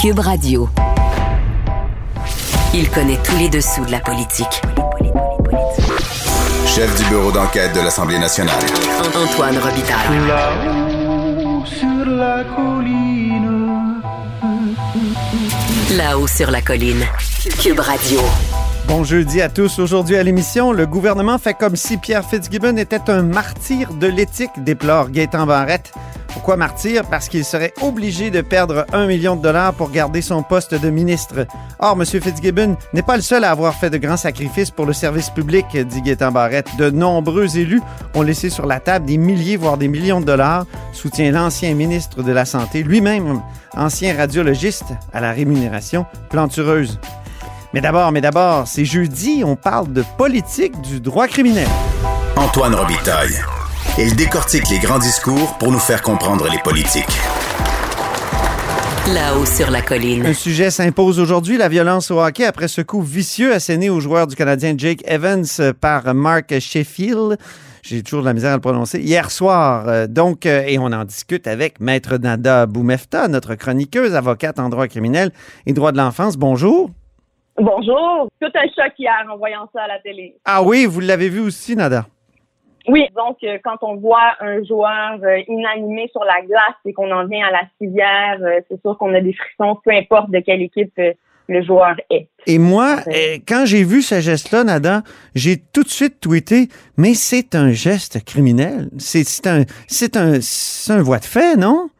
Cube Radio. Il connaît tous les dessous de la politique. Chef du bureau d'enquête de l'Assemblée nationale. Antoine Robitaille. Là-haut sur la colline. Là-haut sur la colline. Cube Radio. Bon jeudi à tous. Aujourd'hui à l'émission, le gouvernement fait comme si Pierre Fitzgibbon était un martyr de l'éthique, déplore Gaétan Barrette. Pourquoi martyr? Parce qu'il serait obligé de perdre un million de dollars pour garder son poste de ministre. Or, M. Fitzgibbon n'est pas le seul à avoir fait de grands sacrifices pour le service public, dit Gaétan Barrette. De nombreux élus ont laissé sur la table des milliers, voire des millions de dollars, soutient l'ancien ministre de la Santé, lui-même ancien radiologiste à la rémunération plantureuse. Mais d'abord, mais d'abord, c'est jeudi, on parle de politique du droit criminel. Antoine Robitaille. Il décortique les grands discours pour nous faire comprendre les politiques. Là-haut sur la colline. Un sujet s'impose aujourd'hui, la violence au hockey après ce coup vicieux asséné au joueur du Canadien Jake Evans par Mark Sheffield. J'ai toujours de la misère à le prononcer. Hier soir, euh, donc, euh, et on en discute avec Maître Nada Boumefta, notre chroniqueuse, avocate en droit criminel et droit de l'enfance. Bonjour. Bonjour. Tout un choc hier en voyant ça à la télé. Ah oui, vous l'avez vu aussi, Nada? Oui, donc euh, quand on voit un joueur euh, inanimé sur la glace et qu'on en vient à la civière, euh, c'est sûr qu'on a des frissons, peu importe de quelle équipe le joueur est. Et moi, quand j'ai vu ce geste-là, Nada, j'ai tout de suite tweeté, mais c'est un geste criminel. C'est un, c'est un, c'est un voie de fait, non?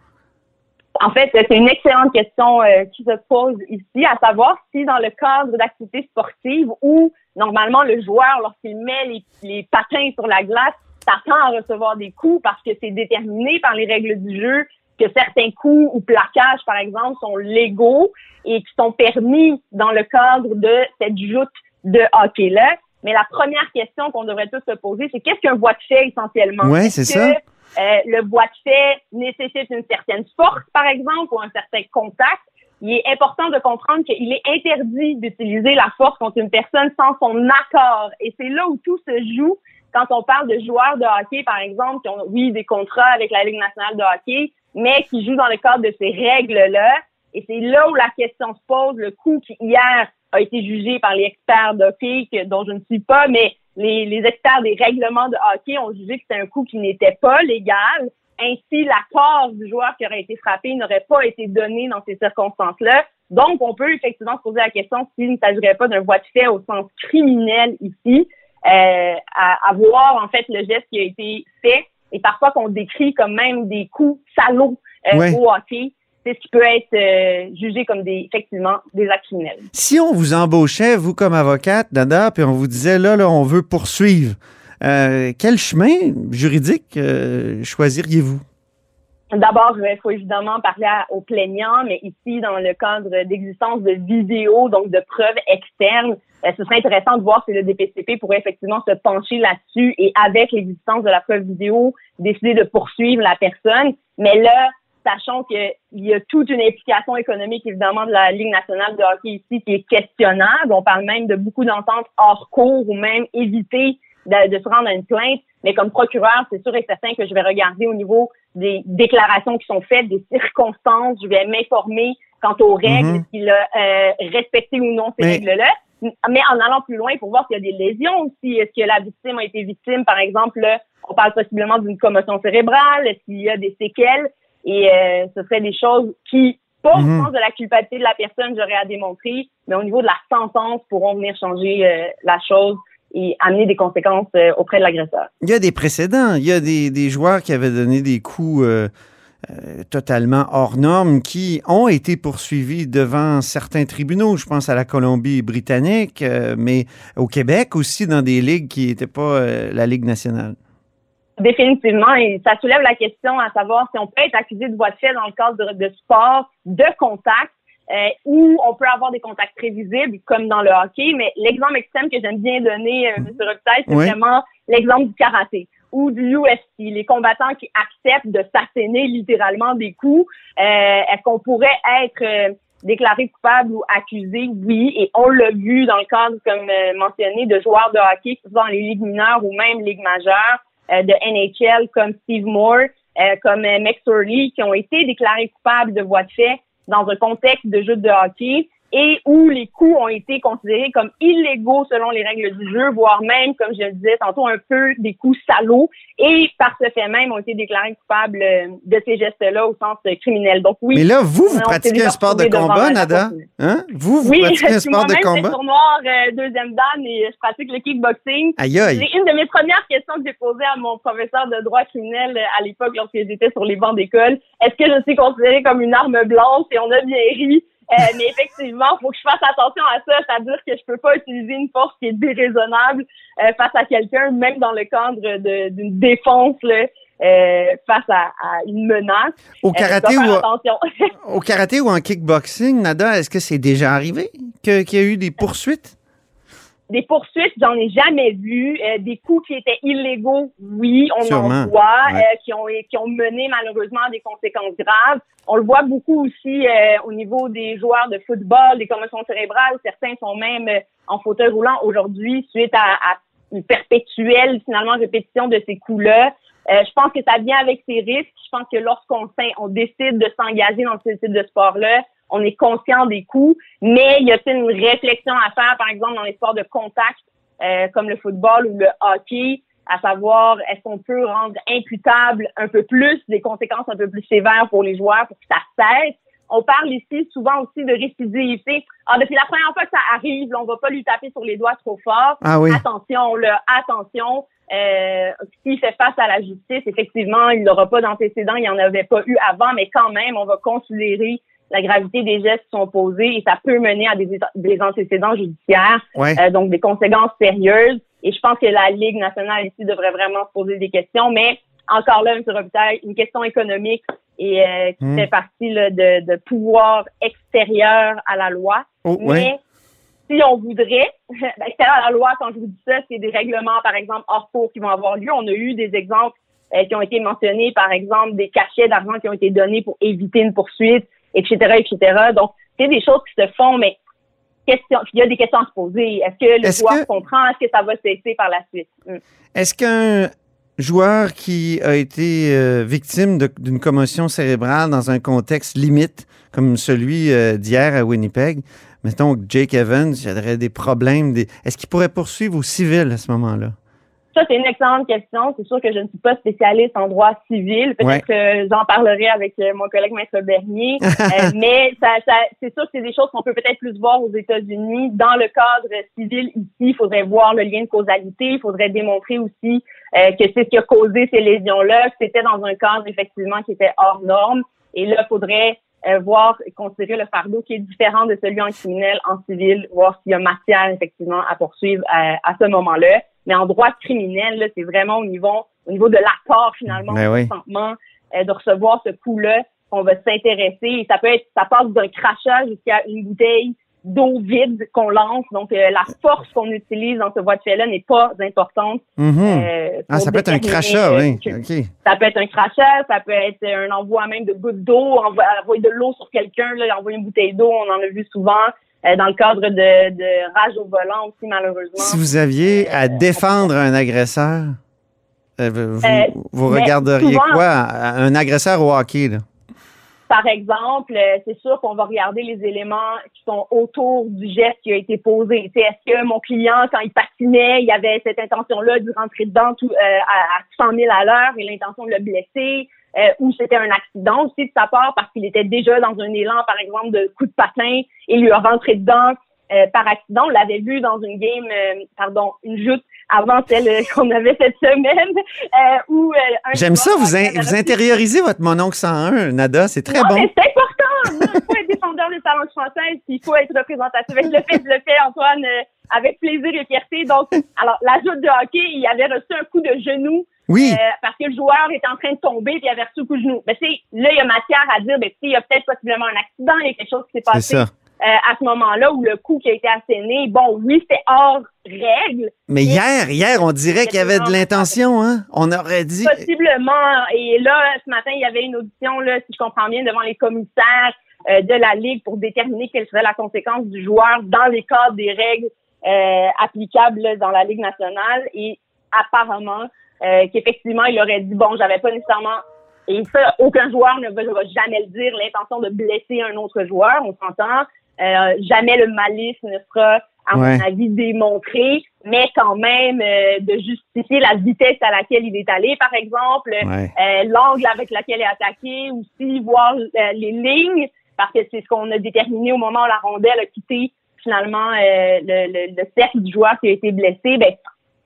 En fait, c'est une excellente question qui se pose ici, à savoir si dans le cadre d'activités sportives où normalement le joueur, lorsqu'il met les, les patins sur la glace, s'attend à recevoir des coups parce que c'est déterminé par les règles du jeu que certains coups ou plaquages, par exemple, sont légaux et qui sont permis dans le cadre de cette joute de hockey-là. Mais la première question qu'on devrait tous se poser, c'est qu'est-ce qu'un bois de fait essentiellement? Est-ce c'est que, ça. euh, le bois de fait nécessite une certaine force, par exemple, ou un certain contact? Il est important de comprendre qu'il est interdit d'utiliser la force contre une personne sans son accord. Et c'est là où tout se joue quand on parle de joueurs de hockey, par exemple, qui ont, oui, des contrats avec la Ligue nationale de hockey, mais qui jouent dans le cadre de ces règles-là. Et c'est là où la question se pose. Le coup qui, hier, a été jugé par les experts de hockey, dont je ne suis pas, mais les experts des règlements de hockey ont jugé que c'était un coup qui n'était pas légal. Ainsi, l'accord du joueur qui aurait été frappé n'aurait pas été donné dans ces circonstances-là. Donc, on peut effectivement se poser la question s'il ne s'agirait pas d'un voie de fait au sens criminel ici, euh, à, à voir en fait le geste qui a été fait et parfois qu'on décrit comme même des coups salauds euh, Ouais. au hockey. C'est ce qui peut être euh, jugé comme des effectivement des actes criminels. Si on vous embauchait, vous comme avocate, Nada, puis on vous disait, là, là, on veut poursuivre, euh, quel chemin juridique euh, choisiriez-vous? D'abord, il faut évidemment parler aux plaignants, mais ici, dans le cadre d'existence de vidéos, donc de preuves externes, euh, ce serait intéressant de voir si le DPCP pourrait effectivement se pencher là-dessus et avec l'existence de la preuve vidéo, décider de poursuivre la personne. Mais là, sachant qu'il y a toute une implication économique, évidemment, de la Ligue nationale de hockey ici qui est questionnable. On parle même de beaucoup d'ententes hors cours ou même éviter de, de se rendre à une plainte. Mais comme procureur, c'est sûr et certain que je vais regarder au niveau des déclarations qui sont faites, des circonstances. Je vais m'informer quant aux règles, Mhm. est-ce qu'il a euh, respecté ou non ces Mais- règles-là. Mais en allant plus loin pour voir s'il y a des lésions aussi. Est-ce que la victime a été victime, par exemple, là, on parle possiblement d'une commotion cérébrale, est-ce qu'il y a des séquelles? Et euh, ce seraient des choses qui, pas au Mhm. sens de la culpabilité de la personne, j'aurais à démontrer, mais au niveau de la sentence, pourront venir changer euh, la chose et amener des conséquences euh, auprès de l'agresseur. Il y a des précédents. Il y a des, des joueurs qui avaient donné des coups euh, euh, totalement hors normes qui ont été poursuivis devant certains tribunaux. Je pense à la Colombie-Britannique, euh, mais au Québec aussi dans des ligues qui n'étaient pas la Ligue nationale. Définitivement, et ça soulève la question à savoir si on peut être accusé de voie de fait dans le cadre de, de sport de contact euh, ou on peut avoir des contacts prévisibles comme dans le hockey. Mais l'exemple extrême que j'aime bien donner, euh, M. Robitaille, c'est Oui. vraiment l'exemple du karaté ou du UFC, les combattants qui acceptent de s'asséner littéralement des coups. Euh, Est-ce qu'on pourrait être euh, déclaré coupable ou accusé? Oui, et on l'a vu dans le cadre, comme euh, mentionné, de joueurs de hockey, que ce soit dans les ligues mineures ou même ligues majeures, euh, de NHL comme Steve Moore, euh, comme euh, Max Orley, qui ont été déclarés coupables de voies de fait dans un contexte de jeu de hockey et où les coups ont été considérés comme illégaux selon les règles du jeu, voire même, comme je le disais tantôt, un peu des coups salauds, et par ce fait même ont été déclarés coupables euh, de ces gestes-là au sens criminel. Donc oui. Mais là, vous, vous pratiquez un sport de combat, Nada? Hein? Vous, vous Oui, pratiquez un sport de combat? ceinture noire, euh, deuxième dan, et je pratique le kickboxing. Aïe, aïe. C'est une de mes premières questions que j'ai posées à mon professeur de droit criminel euh, à l'époque lorsque j'étais sur les bancs d'école. Est-ce que je suis considérée comme une arme blanche? Et on a bien ri? Euh, mais effectivement, faut que je fasse attention à ça, c'est-à-dire que je peux pas utiliser une force qui est déraisonnable euh, face à quelqu'un, même dans le cadre de- d'une défense là, euh, face à, à une menace. Au Euh, karaté, ou, attention. au karaté ou en kickboxing, Nada, est-ce que c'est déjà arrivé qu'il y a eu des poursuites? Des poursuites, j'en ai jamais vu. Euh, des coups qui étaient illégaux, oui, on Sûrement. en voit, Ouais. euh, qui ont qui ont mené malheureusement à des conséquences graves. On le voit beaucoup aussi euh, au niveau des joueurs de football, des commotions cérébrales. Certains sont même euh, en fauteuil roulant aujourd'hui suite à, à une perpétuelle finalement répétition de ces coups-là. Euh, je pense que ça vient avec ses risques. Je pense que lorsqu'on on décide de s'engager dans ce type de sport-là, on est conscient des coûts, mais il y a une réflexion à faire, par exemple, dans les sports de contact, euh, comme le football ou le hockey, à savoir est-ce qu'on peut rendre imputable un peu plus des conséquences un peu plus sévères pour les joueurs pour que ça cesse? On parle ici souvent aussi de récidivité. Ah, depuis la première fois que ça arrive, là, on va pas lui taper sur les doigts trop fort. Ah oui. Attention, là, attention. Euh, S'il fait face à la justice, effectivement, il n'aura pas d'antécédents, il n'y en avait pas eu avant, mais quand même, on va considérer la gravité des gestes qui sont posés et ça peut mener à des, des antécédents judiciaires, Ouais. euh, donc des conséquences sérieuses. Et je pense que la Ligue nationale ici devrait vraiment se poser des questions, mais encore là, M. Robitaille, une question économique et euh, qui Hmm. fait partie là, de, de pouvoir extérieur à la loi. Oh, Mais ouais. si on voudrait, ben, extérieur à la loi, quand je vous dis ça, c'est des règlements, par exemple, hors cours qui vont avoir lieu. On a eu des exemples euh, qui ont été mentionnés, par exemple, des cachets d'argent qui ont été donnés pour éviter une poursuite, etc., etc. Donc, c'est des choses qui se font, mais question, il y a des questions à se poser. Est-ce que le Est-ce joueur que- comprend? Est-ce que ça va cesser par la suite? Hmm. Est-ce qu'un joueur qui a été euh, victime d'une commotion cérébrale dans un contexte limite, comme celui euh, d'hier à Winnipeg, mettons que Jake Evans, il y aurait des problèmes, des... est-ce qu'il pourrait poursuivre au civil à ce moment-là? Ça, c'est une excellente question. C'est sûr que je ne suis pas spécialiste en droit civil. Peut-être Ouais. que j'en parlerai avec euh, mon collègue Maître Bernier. Euh, mais ça, ça, c'est sûr que c'est des choses qu'on peut peut-être plus voir aux États-Unis. Dans le cadre civil, ici, il faudrait voir le lien de causalité. Il faudrait démontrer aussi euh, que c'est ce qui a causé ces lésions-là, que c'était dans un cadre, effectivement, qui était hors norme. Et là, il faudrait euh, voir et considérer le fardeau qui est différent de celui en criminel, en civil, voir s'il y a matière, effectivement, à poursuivre à, à ce moment-là. Mais en droit criminel, là, c'est vraiment au niveau, au niveau de l'accord, finalement, Ben oui. du consentement, euh, de recevoir ce coup-là qu'on va s'intéresser. Et ça peut être, ça passe d'un crachat jusqu'à une bouteille d'eau vide qu'on lance. Donc, euh, la force qu'on utilise dans ce voie de fait-là n'est pas importante. Euh, ah, ça peut être un crachat, oui. que- OK. ça peut être un crachat, ça peut être un envoi même de gouttes d'eau, envo- envoyer de l'eau sur quelqu'un, là, envoyer une bouteille d'eau, on en a vu souvent dans le cadre de, de rage au volant aussi, malheureusement. Si vous aviez à défendre un agresseur, euh, vous, Euh, vous regarderiez souvent- quoi? Un agresseur au hockey, là? Par exemple, euh, c'est sûr qu'on va regarder les éléments qui sont autour du geste qui a été posé. Est-ce que mon client, quand il patinait, il avait cette intention-là de rentrer dedans tout, euh, à, à 100 000 à l'heure et l'intention de le blesser? Euh, ou c'était un accident aussi de sa part parce qu'il était déjà dans un élan, par exemple, de coup de patin et lui a rentré dedans euh, par accident. On l'avait vu dans une game, euh, pardon, une joute avant celle euh, qu'on avait cette semaine. euh, où, euh, un J'aime ça, vous, in- vous intériorisez votre mononcle 101, Nada, c'est très non, bon. c'est important. Il faut être défendeur des talents françaises, puis il faut être représentatif. Je le fais, je le fais, Antoine, euh, avec plaisir et fierté. Donc, alors, la joute de hockey, il avait reçu un coup de genou Oui, euh, parce que le joueur était en train de tomber puis il avait reçu un coup de genou. Mais tu sais, là, il y a matière à dire, ben, tu il y a peut-être possiblement un accident, il y a quelque chose qui s'est passé ça. euh, à ce moment-là où le coup qui a été asséné, bon, oui, c'était hors règle, Mais hier, hier, on dirait qu'il y avait de l'intention, hein? On aurait dit. Possiblement. Et là, ce matin, il y avait une audition, là, si je comprends bien, devant les commissaires euh, de la Ligue pour déterminer quelle serait la conséquence du joueur dans les cadres des règles euh, applicables là, dans la Ligue nationale. Et apparemment, euh, qu'effectivement, il aurait dit, bon, j'avais pas nécessairement Et ça, aucun joueur ne va, jamais le dire, l'intention de blesser un autre joueur, on s'entend. Euh, jamais le malice ne sera, à Ouais. mon avis, démontré, mais quand même euh, de justifier la vitesse à laquelle il est allé, par exemple, Ouais. euh, l'angle avec lequel il est attaqué, aussi voir euh, les lignes, parce que c'est ce qu'on a déterminé au moment où la rondelle a quitté finalement euh, le, le, le cercle du joueur qui a été blessé. Ben,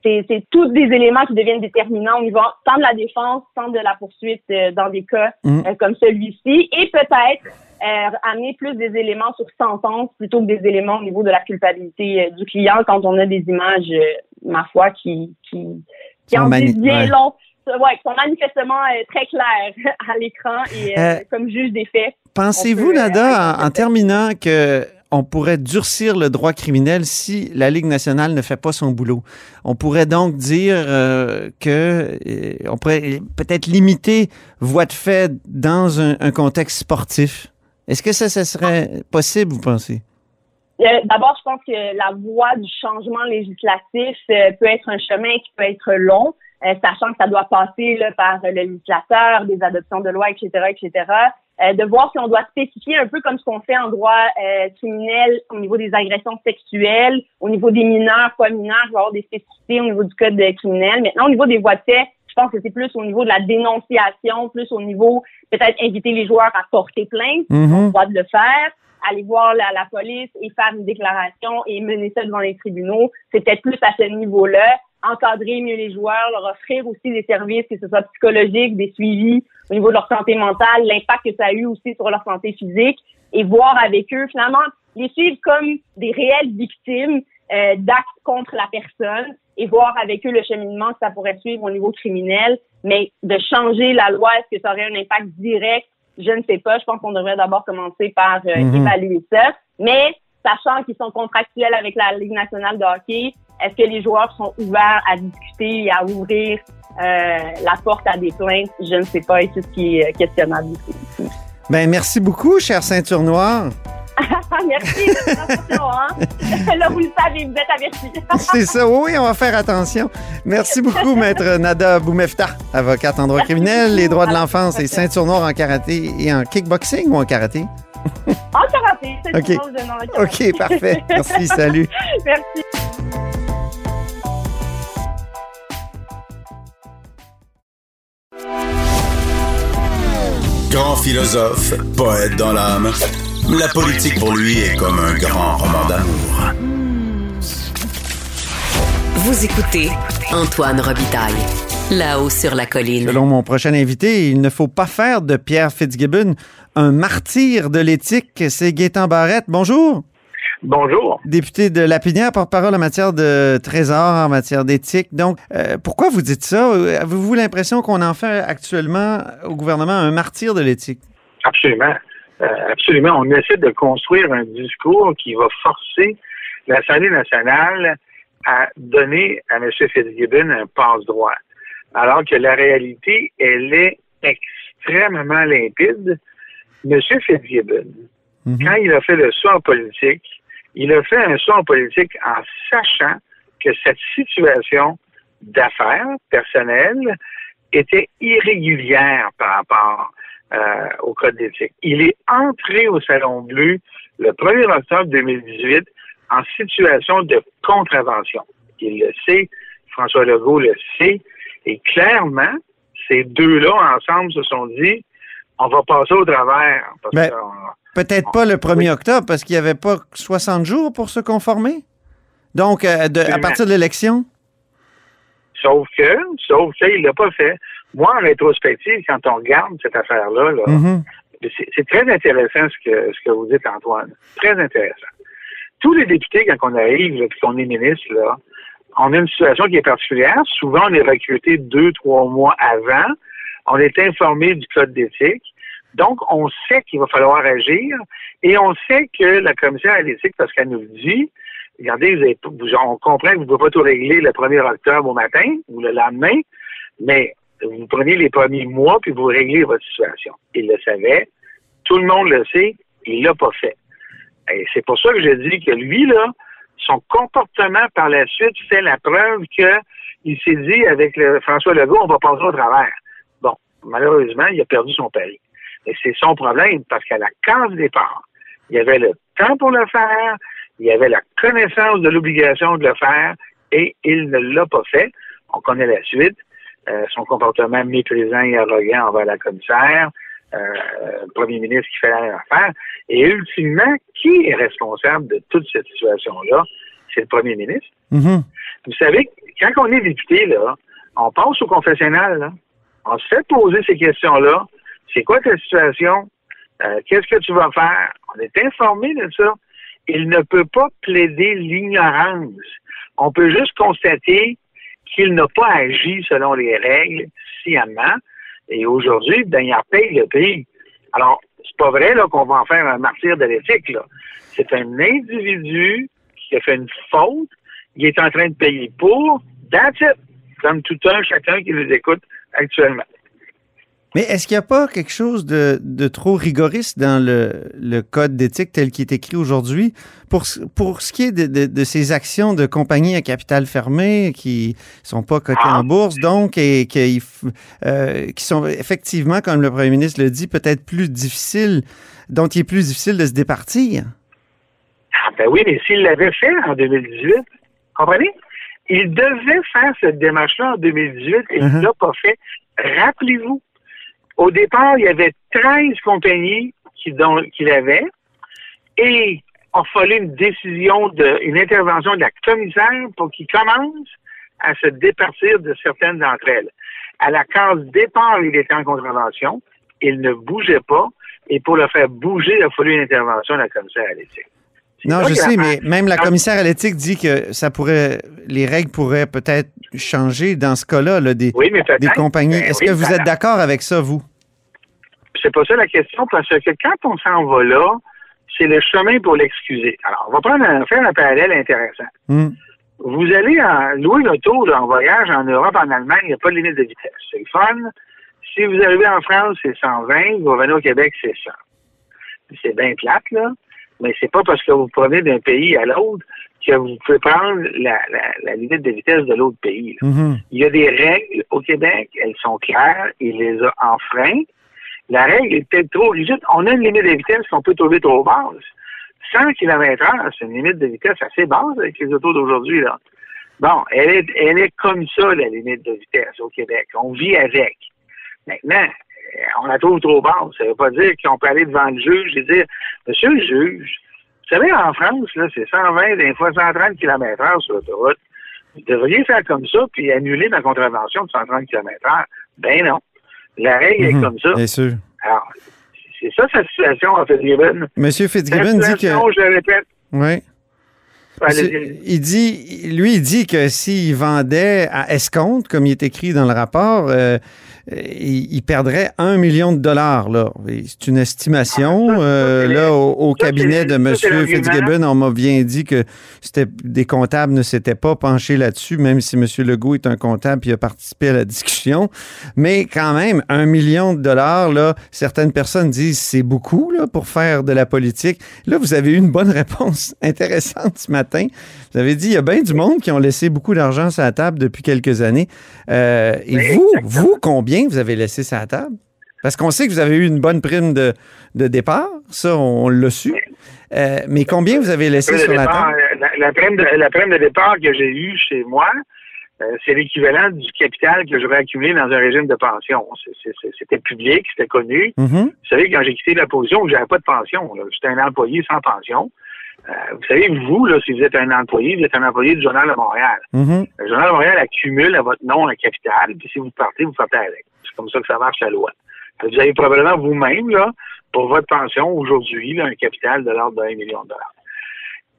c'est, c'est tous des éléments qui deviennent déterminants au niveau tant de la défense, tant de la poursuite euh, dans des cas Mm. euh, comme celui-ci, et peut-être euh, amener plus des éléments sur sentence plutôt que des éléments au niveau de la culpabilité euh, du client quand on a des images, euh, ma foi, qui qui, qui en disent bien long, ouais, qui sont manifestement euh, très claires à l'écran et comme juge des faits. Pensez-vous, Nada, en, terminant, que on pourrait durcir le droit criminel si la Ligue nationale ne fait pas son boulot? On pourrait donc dire euh, que euh, on pourrait peut-être limiter voie de fait dans un, contexte sportif. Est-ce que ça, serait possible, vous pensez? Euh, D'abord, je pense que la voie du changement législatif peut être un chemin qui peut être long, sachant que ça doit passer par le législateur, des adoptions de loi, etc., etc. Euh, de voir si on doit spécifier un peu comme ce qu'on fait en droit euh, criminel au niveau des agressions sexuelles, au niveau des mineurs, pas mineurs, il va y avoir des spécificités au niveau du code criminel. Maintenant, au niveau des voies de fait, je pense que c'est plus au niveau de la dénonciation, plus au niveau peut-être inviter les joueurs à porter plainte Mhm. droit de le faire, aller voir la, la police et faire une déclaration et mener ça devant les tribunaux. C'est peut-être plus à ce niveau-là. Encadrer mieux les joueurs, leur offrir aussi des services, que ce soit psychologiques, des suivis au niveau de leur santé mentale, l'impact que ça a eu aussi sur leur santé physique et voir avec eux, finalement, les suivre comme des réelles victimes euh, d'actes contre la personne et voir avec eux le cheminement que ça pourrait suivre au niveau criminel. Mais de changer la loi, est-ce que ça aurait un impact direct? Je ne sais pas. Je pense qu'on devrait d'abord commencer par euh, Mhm. évaluer ça. Mais sachant qu'ils sont contractuels avec la Ligue nationale de hockey, est-ce que les joueurs sont ouverts à discuter et à ouvrir euh, la porte à des plaintes? Je ne sais pas et c'est ce qui est questionnable ici. Ben, merci beaucoup, cher ceinture noire. Merci attention, hein? Là, vous le savez, vous êtes avertis. C'est ça, oui, on va faire attention. Merci beaucoup, maître Nada Boumefta, avocate en droit Merci criminel, beaucoup. les droits de l'enfance et ceinture noire en karaté et en kickboxing ou en karaté? En karaté, c'est Ok. tout le monde donne en karaté. OK, parfait. Merci, salut. Merci. Grand philosophe, poète dans l'âme, la politique pour lui est comme un grand roman d'amour. Vous écoutez Antoine Robitaille, là-haut sur la colline. Selon mon prochain invité, il ne faut pas faire de Pierre Fitzgibbon un martyr de l'éthique. C'est Gaétan Barrette. Bonjour. Bonjour. Député de Lapinière, porte-parole en matière de trésor, en matière d'éthique. Donc, euh, pourquoi vous dites ça? Avez-vous l'impression qu'on en fait actuellement au gouvernement un martyr de l'éthique? Absolument. Euh, absolument. On essaie de construire un discours qui va forcer l'Assemblée nationale à donner à M. Fitzgibbon un passe-droit. Alors que la réalité, elle est extrêmement limpide. M. Fitzgibbon, Mhm. quand il a fait le saut en politique, il a fait un en politique en sachant que cette situation d'affaires personnelles était irrégulière par rapport euh, au code d'éthique. Il est entré au Salon Bleu le 1er octobre 2018 en situation de contravention. Il le sait, François Legault le sait, et clairement, ces deux-là ensemble se sont dit, on va passer au travers. Qu'on- Peut-être pas le 1er octobre parce qu'il n'y avait pas 60 jours pour se conformer. Donc, euh, de- à partir de l'élection? Sauf que, sauf qu'il l'a pas fait. Moi, en rétrospective, quand on regarde cette affaire-là, là, Mhm. c'est c'est très intéressant ce que, ce que vous dites, Antoine. Très intéressant. Tous les députés, quand on arrive, puis qu'on est ministre, là, on a une situation qui est particulière. Souvent, on est recruté deux, trois mois avant. On est informé du code d'éthique. Donc, on sait qu'il va falloir agir et on sait que la commissaire à l'éthique, parce qu'elle nous dit, regardez, vous vous- on comprend que vous ne pouvez pas tout régler le 1er octobre au matin ou le lendemain, mais vous prenez les premiers mois puis vous réglez votre situation. Il le savait, tout le monde le sait, il l'a pas fait. Et c'est pour ça que je dis que lui, là, son comportement par la suite fait la preuve que il s'est dit avec François Legault, on va passer au travers. Malheureusement, il a perdu son pari. Et c'est son problème, parce qu'à la case départ, il y avait le temps pour le faire, il y avait la connaissance de l'obligation de le faire, et il ne l'a pas fait. On connaît la suite. Euh, son comportement méprisant et arrogant envers la commissaire, euh, le premier ministre qui fait la même affaire. Et ultimement, qui est responsable de toute cette situation-là? C'est le premier ministre. Mhm. Vous savez, quand on est député, là, on passe au confessionnal, là. On se fait poser ces questions-là. C'est quoi ta situation? Euh, Qu'est-ce que tu vas faire? On est informé de ça. Il ne peut pas plaider l'ignorance. On peut juste constater qu'il n'a pas agi selon les règles sciemment. Et aujourd'hui, ben, il paye le prix. Alors, c'est pas vrai qu'on va en faire un martyr de l'éthique. C'est un individu qui a fait une faute. Il est en train de payer pour. That's it. Comme tout un, chacun qui nous écoute actuellement. Mais est-ce qu'il n'y a pas quelque chose de, de trop rigoriste dans le, le code d'éthique tel qu'il est écrit aujourd'hui pour, pour ce qui est de, de, de ces actions de compagnies à capital fermé qui sont pas cotées Ah. en bourse, donc, et qui, euh, qui sont effectivement, comme le premier ministre le dit, peut-être plus difficiles, dont il est plus difficile de se départir? Ah, ben oui, mais s'il l'avait fait en 2018, comprenez? Il devait faire cette démarche-là en 2018 et il Mhm. ne l'a pas fait. Rappelez-vous, au départ, il y avait 13 compagnies qui, qu'il avait et il a fallu une décision, de, une intervention de la commissaire pour qu'il commence à se départir de certaines d'entre elles. À la case départ, il était en contravention, il ne bougeait pas et pour le faire bouger, il a fallu une intervention de la commissaire à l'éthique. Non, je sais, mais même la commissaire à l'éthique dit que ça pourrait, les règles pourraient peut-être changer dans ce cas-là, là, des, Oui, mais peut-être. des compagnies. Ben Est-ce oui, que vous êtes d'accord avec ça, vous? C'est pas ça la question, parce que quand on s'en va là, c'est le chemin pour l'excuser. Alors, on va prendre un, faire un parallèle intéressant. Hmm. Vous allez en, louer l'auto en voyage en Europe, en Allemagne, il n'y a pas de limite de vitesse. C'est fun. Si vous arrivez en France, c'est 120. Vous revenez au Québec, c'est 100. C'est bien plate, là. Mais c'est pas parce que vous prenez d'un pays à l'autre que vous pouvez prendre la, la, la limite de vitesse de l'autre pays. Mhm. Il y a des règles au Québec, elles sont claires, il les a enfreintes. La règle est peut-être trop rigide. On a une limite de vitesse qu'on peut trouver trop basse. 100 km heure, c'est une limite de vitesse assez basse avec les autos d'aujourd'hui, là. Bon, elle est, elle est comme ça, la limite de vitesse au Québec. On vit avec. Maintenant, on la trouve trop basse. Ça veut pas dire qu'on peut aller devant le juge et dire, Monsieur le juge, vous savez, en France, là, c'est 120, des fois 130 km heure sur l'autoroute. Vous devriez faire comme ça, puis annuler ma contravention de 130 km heure. Ben non. La règle Mhm. est comme ça. Bien sûr. Alors, c'est ça sa situation, en fait, Gibbon. Monsieur Fitzgibbon dit que. je le répète, Oui. Il dit, lui, il dit que s'il vendait à escompte, comme il est écrit dans le rapport, euh, il, il perdrait un million de dollars. Là. C'est une estimation. Ah, ça, euh, là, au, au ça, cabinet de M. Fitzgibbon, on m'a bien dit que c'était des comptables ne s'étaient pas penchés là-dessus, même si M. Legault est un comptable et a participé à la discussion. Mais quand même, un million de dollars, là, certaines personnes disent c'est beaucoup là, pour faire de la politique. Là, vous avez eu une bonne réponse intéressante ce matin. Vous avez dit il y a bien du monde qui ont laissé beaucoup d'argent sur la table depuis quelques années. Euh, et Oui, vous, exactement. vous, combien vous avez laissé sur la table? Parce qu'on sait que vous avez eu une bonne prime de, de départ, ça, on, l'a su. Euh, mais combien vous avez laissé sur la table? La, la prime de, la prime de départ que j'ai eue chez moi, euh, c'est l'équivalent du capital que j'aurais accumulé dans un régime de pension. C'était public, c'était connu. Mhm. Vous savez, quand j'ai quitté la position, j'avais pas de pension. J'étais un employé sans pension. Euh, vous savez, vous, là, si vous êtes un employé, vous êtes un employé du Journal de Montréal. Mhm. Le Journal de Montréal accumule à votre nom un capital, puis si vous partez, vous partez avec. C'est comme ça que ça marche la loi. Que Vous avez probablement vous-même, là, pour votre pension aujourd'hui, un capital de l'ordre d'un million de dollars.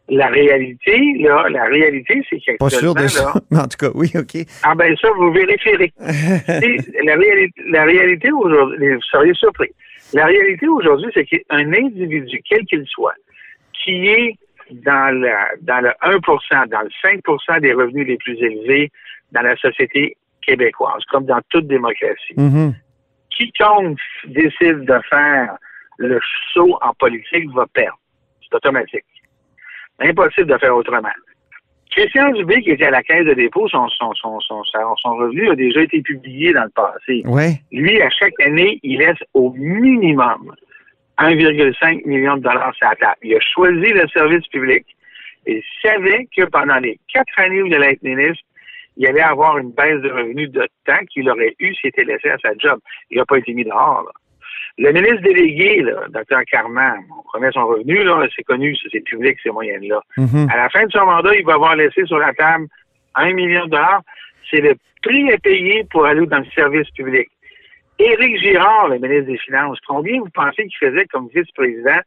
La réalité, là, la réalité, c'est Pas sûr de ça. là, Mais en tout cas, oui, OK. ah ben ça, vous vérifierez. La, réalité, la réalité aujourd'hui, vous seriez surpris. La réalité aujourd'hui, c'est qu'un individu, quel qu'il soit, qui est dans, la, dans le 1% dans le 5% des revenus les plus élevés dans la société québécoise, comme dans toute démocratie, Mhm. quiconque décide de faire le saut en politique va perdre. C'est automatique. Impossible de faire autrement. Christian Dubé, qui était à la caisse de dépôt, son, son, son, son, son revenu a déjà été publié dans le passé. Ouais. Lui, à chaque année, il laisse au minimum 1,5 million de dollars sur la table. Il a choisi le service public. Il savait que pendant les quatre années où il allait être ministre, il allait avoir une baisse de revenus de temps qu'il aurait eu s'il était laissé à sa job. Il n'a pas été mis dehors. Là. Le ministre délégué, là, Dr. Carman, on connaît son revenu, là, c'est connu, c'est public, ces moyennes-là. Mhm. À la fin de son mandat, il va avoir laissé sur la table un million de dollars. C'est le prix à payer pour aller dans le service public. Éric Girard, le ministre des Finances, combien vous pensez qu'il faisait comme vice-président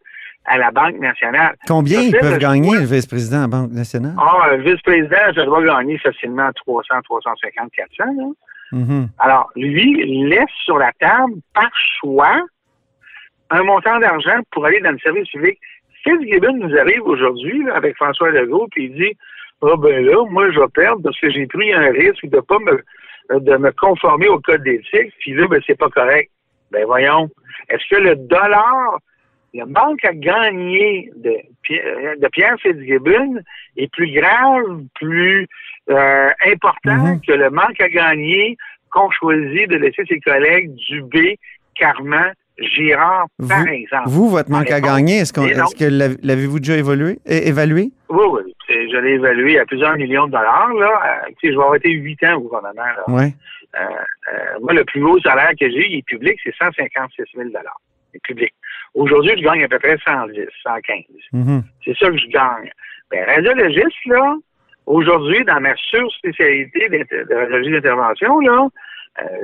à la Banque nationale? Combien ils peuvent gagner, le vice-président de la Banque nationale? Ah, le vice-président, ça doit gagner facilement 300, 350, 400. Là. Mhm. Alors, lui laisse sur la table, par choix, un montant d'argent pour aller dans le service public. Fitzgibbon nous arrive aujourd'hui avec François Legault, puis il dit Ah ben là, moi je vais perdre parce que j'ai pris un risque de pas me de me conformer au code d'éthique, puis là, ben c'est pas correct. Ben voyons. Est-ce que le dollar, le manque à gagner de, Pierre- de Pierre Fitzgibbon est plus grave, plus euh, important Mhm. que le manque à gagner qu'on choisit de laisser ses collègues Dubé, Carman, Girard, par Vous- exemple? Vous, votre manque à gagner, est-ce qu'on- que l'av- l'avez-vous déjà évolué, é- évalué? Oui, oui. Je l'ai évalué à plusieurs millions de dollars. Là. Euh, je vais avoir été huit ans au gouvernement. Là. Euh, euh, moi, le plus haut salaire que j'ai, il est public, c'est 156 000 Il est public. Aujourd'hui, je gagne à peu près 110, 115. Mhm. C'est ça que je gagne. Ben, radiologiste, là, aujourd'hui, dans ma surspécialité de radiologie d'intervention, là,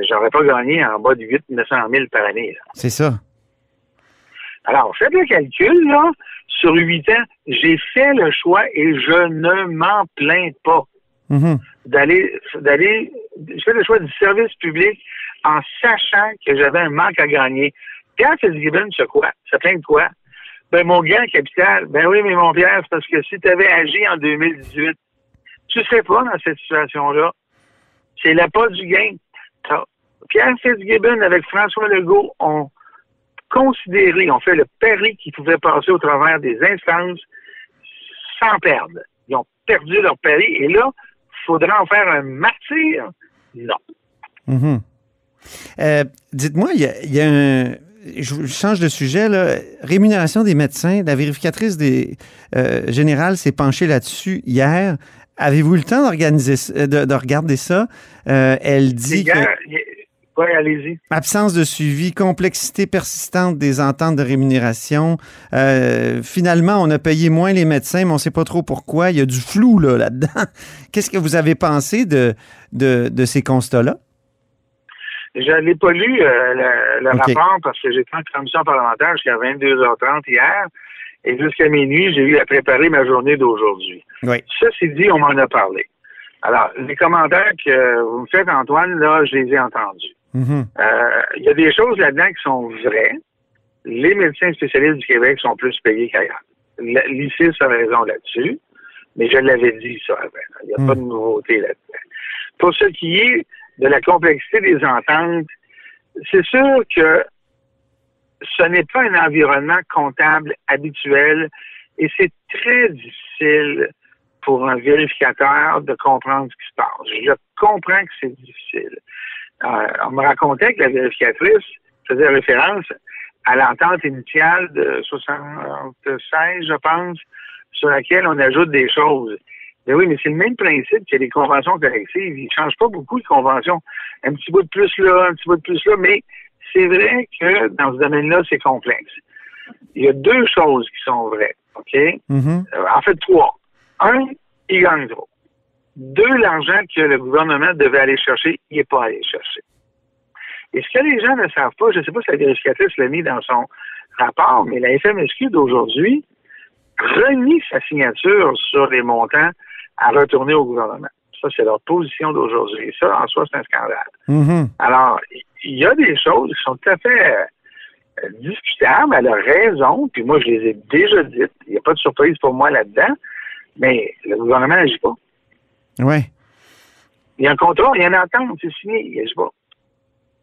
j'aurais pas gagné en bas de 8 900 000 par année. C'est ça. Alors, faites le calcul, là. Sur huit ans, j'ai fait le choix et je ne m'en plains pas Mhm. d'aller, d'aller, je fais le choix du service public en sachant que j'avais un manque à gagner. Pierre Fitzgibbon, c'est quoi? Ça plaint de quoi? Ben, mon gain capital. Ben oui, mais mon Pierre, c'est parce que si tu avais agi en 2018, tu serais pas dans cette situation-là. C'est la pas du gain. Pierre Fitzgibbon avec François Legault ont considéré, ont fait le pari qu'ils pouvaient passer au travers des instances sans perdre. Ils ont perdu leur pari et là, faudra en faire un martyr? Non. Mhm. Euh, Dites-moi, il y a, il y a un. Je change de sujet, là. Rémunération des médecins. La vérificatrice des euh, générale s'est penchée là-dessus hier. Avez-vous le temps d'organiser, ça- de, de regarder ça? Euh, elle dit que ouais, allez-y. absence de suivi, complexité persistante des ententes de rémunération. Euh, finalement, on a payé moins les médecins, mais on ne sait pas trop pourquoi. Il y a du flou là, là-dedans. Qu'est-ce que vous avez pensé de, de, de ces constats-là? Je n'ai pas lu euh, le, rapport parce que j'étais en commission parlementaire jusqu'à 22h30 hier. Et jusqu'à minuit, j'ai eu à préparer ma journée d'aujourd'hui. Oui. Ça, c'est dit, on m'en a parlé. Alors, les commentaires que vous me faites, Antoine, là, je les ai entendus. Mhm. Euh, Il y a des choses là-dedans qui sont vraies. Les médecins spécialistes du Québec sont plus payés qu'ailleurs. L'ICIS a raison là-dessus, mais je l'avais dit ça avant. Il n'y a Mm. pas de nouveauté là-dedans. Pour ce qui est de la complexité des ententes, c'est sûr que ce n'est pas un environnement comptable habituel et c'est très difficile pour un vérificateur de comprendre ce qui se passe. Je comprends que c'est difficile. Euh, on me racontait que la vérificatrice faisait référence à l'entente initiale de 76, je pense, sur laquelle on ajoute des choses. Mais oui, mais c'est le même principe que les conventions collectives. Ils ne changent pas beaucoup de conventions. Un petit bout de plus là, un petit bout de plus là, mais c'est vrai que dans ce domaine-là, c'est complexe. Il y a deux choses qui sont vraies, OK? Mhm. Euh, en fait, trois. Un, il gagne trop. Deux, l'argent que le gouvernement devait aller chercher, il n'est pas allé chercher. Et ce que les gens ne savent pas, je ne sais pas si la vérificatrice l'a mis dans son rapport, mais la FMSQ d'aujourd'hui renie sa signature sur les montants à retourner au gouvernement. Ça, c'est leur position d'aujourd'hui. Ça, en soi, c'est un scandale. Mhm. Alors, il y a des choses qui sont tout à fait euh, discutables. Elle a raison, puis moi, je les ai déjà dites. Il n'y a pas de surprise pour moi là-dedans, mais le gouvernement n'agit pas. Oui. Il y a un contrat, il y a une entente, c'est signé, il n'agit pas.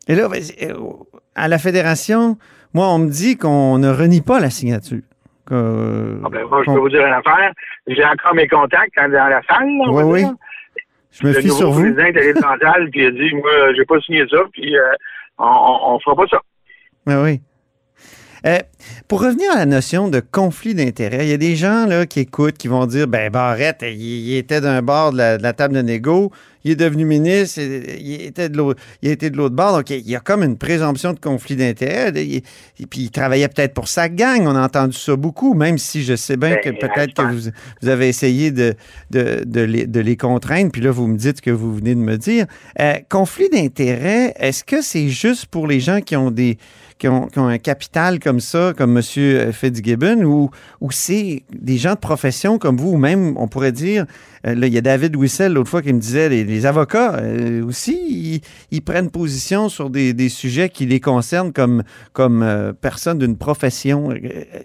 Et là, euh, à la fédération, moi, on me dit qu'on ne renie pas la signature. Ah ben, moi, je peux vous dire une affaire. J'ai encore mes contacts dans dans la salle. là, Oui, oui. dire. je me le fie sur vous. président est dans la salle puis il a dit, moi, j'ai pas signé ça, puis euh, on, on, fera pas ça. Oui, oui. Euh, pour revenir à la notion de conflit d'intérêts, il y a des gens là, qui écoutent, qui vont dire ben Barrette, il, il était d'un bord de la, de la table de négo, il est devenu ministre, il était de l'autre, il a été de l'autre bord, donc il y a comme une présomption de conflit d'intérêts. Et puis il travaillait peut-être pour sa gang, on a entendu ça beaucoup, même si je sais bien Ben, que peut-être que vous, vous avez essayé de, de, de les, de les contraindre, puis là vous me dites ce que vous venez de me dire. Euh, conflit d'intérêts, est-ce que c'est juste pour les gens qui ont des qui ont, qui ont un capital comme ça, comme M. Fitzgibbon, ou, ou c'est des gens de profession comme vous, ou même, on pourrait dire, là, il y a David Wissel l'autre fois qui me disait, les, les avocats euh, aussi, ils, ils prennent position sur des, des sujets qui les concernent comme, comme euh, personne d'une profession. Euh, euh,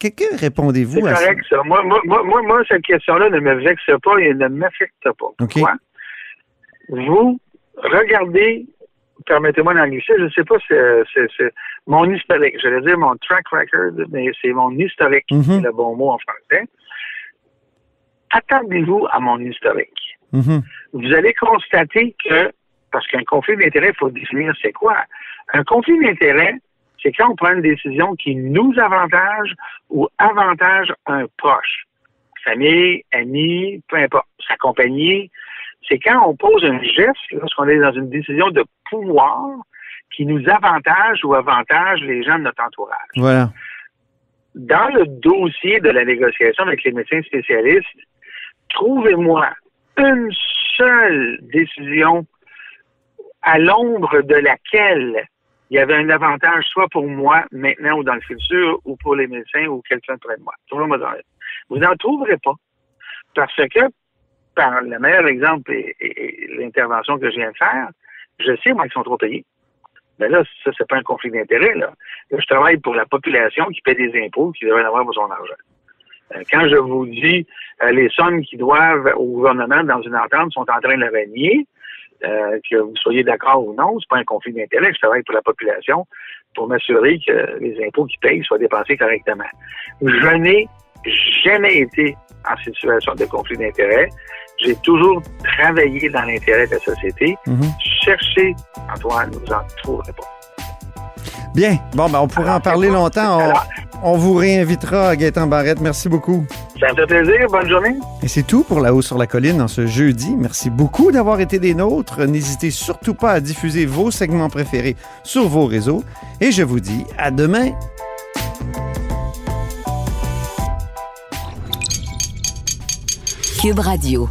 que, que répondez-vous à ça? correct, ça? Moi, moi, moi, moi, moi, cette question-là ne me vexe pas et ne m'affecte pas. OK. Pourquoi? Vous regardez, permettez-moi d'en glisser, je ne sais pas si c'est- mon historique. J'allais dire mon track record, mais c'est mon historique, c'est le bon mot en français. Attendez-vous à mon historique. Mhm. Vous allez constater que, parce qu'un conflit d'intérêt, il faut définir c'est quoi. Un conflit d'intérêt, c'est quand on prend une décision qui nous avantage ou avantage un proche. Famille, ami, peu importe, sa compagnie. C'est quand on pose un geste, lorsqu'on est dans une décision de pouvoir qui nous avantage ou avantage les gens de notre entourage. Voilà. Dans le dossier de la négociation avec les médecins spécialistes, trouvez-moi une seule décision à l'ombre de laquelle il y avait un avantage soit pour moi maintenant ou dans le futur ou pour les médecins ou quelqu'un près de moi. Trouvez-moi dans- Vous n'en trouverez pas. Parce que, par le meilleur exemple et, l'intervention que je viens de faire, je sais, moi, qu'ils sont trop payés. Mais là, ça, c'est pas un conflit d'intérêt, là. Je travaille pour la population qui paie des impôts, qui devrait avoir pour son argent. Euh, Quand je vous dis euh, les sommes qui doivent au gouvernement dans une entente sont en train de renier, euh, que vous soyez d'accord ou non, c'est pas un conflit d'intérêt. Je travaille pour la population pour m'assurer que les impôts qu'ils payent soient dépensés correctement. Je n'ai jamais été en situation de conflit d'intérêt. J'ai toujours travaillé dans l'intérêt de la société. Mhm. Cherchez, Antoine, vous en trouverez pas. Bien. Bon, ben, on pourrait en parler longtemps. Alors, on vous réinvitera, Gaëtan Barrette. Merci beaucoup. ça me fait plaisir. Bonne journée. Et c'est tout pour La Haut sur la Colline en ce jeudi. Merci beaucoup d'avoir été des nôtres. N'hésitez surtout pas à diffuser vos segments préférés sur vos réseaux. Et je vous dis à demain. Cube Radio.